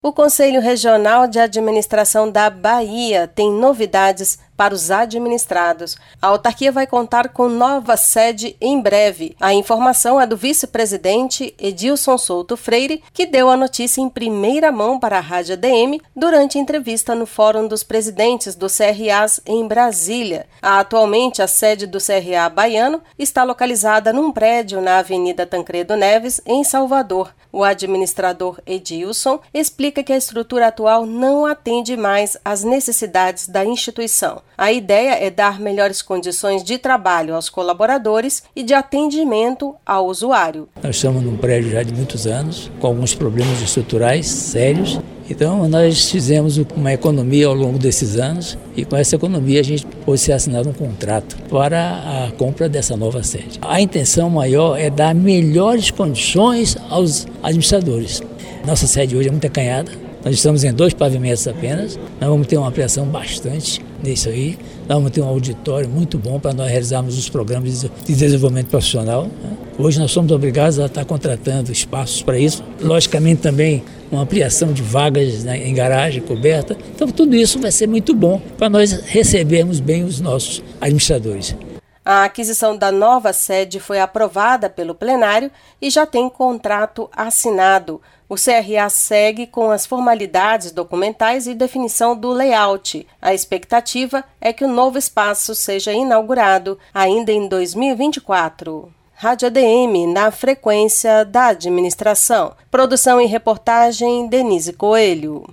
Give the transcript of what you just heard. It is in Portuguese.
O Conselho Regional de Administração da Bahia tem novidades para os administrados. A autarquia vai contar com nova sede em breve. A informação é do vice-presidente Edilson Souto Freire, que deu a notícia em primeira mão para a Rádio ADM durante entrevista no Fórum dos Presidentes do CRAs em Brasília. Atualmente, a sede do CRA baiano está localizada num prédio na Avenida Tancredo Neves, em Salvador. O administrador Edilson explica que a estrutura atual não atende mais às necessidades da instituição. A ideia é dar melhores condições de trabalho aos colaboradores e de atendimento ao usuário. Nós estamos num prédio já de muitos anos, com alguns problemas estruturais sérios. Então, nós fizemos uma economia ao longo desses anos e com essa economia a gente pôde ser assinado um contrato para a compra dessa nova sede. A intenção maior é dar melhores condições aos administradores. Nossa sede hoje é muito acanhada, nós estamos em dois pavimentos apenas, nós vamos ter uma ampliação bastante nisso aí, nós vamos ter um auditório muito bom para nós realizarmos os programas de desenvolvimento profissional. Né? Hoje nós somos obrigados a estar contratando espaços para isso. Logicamente também uma ampliação de vagas né, em garagem coberta. Então tudo isso vai ser muito bom para nós recebermos bem os nossos administradores. A aquisição da nova sede foi aprovada pelo plenário e já tem contrato assinado. O CRA segue com as formalidades documentais e definição do layout. A expectativa é que o novo espaço seja inaugurado ainda em 2024. Rádio ADM na frequência da administração. Produção e reportagem Denise Coelho.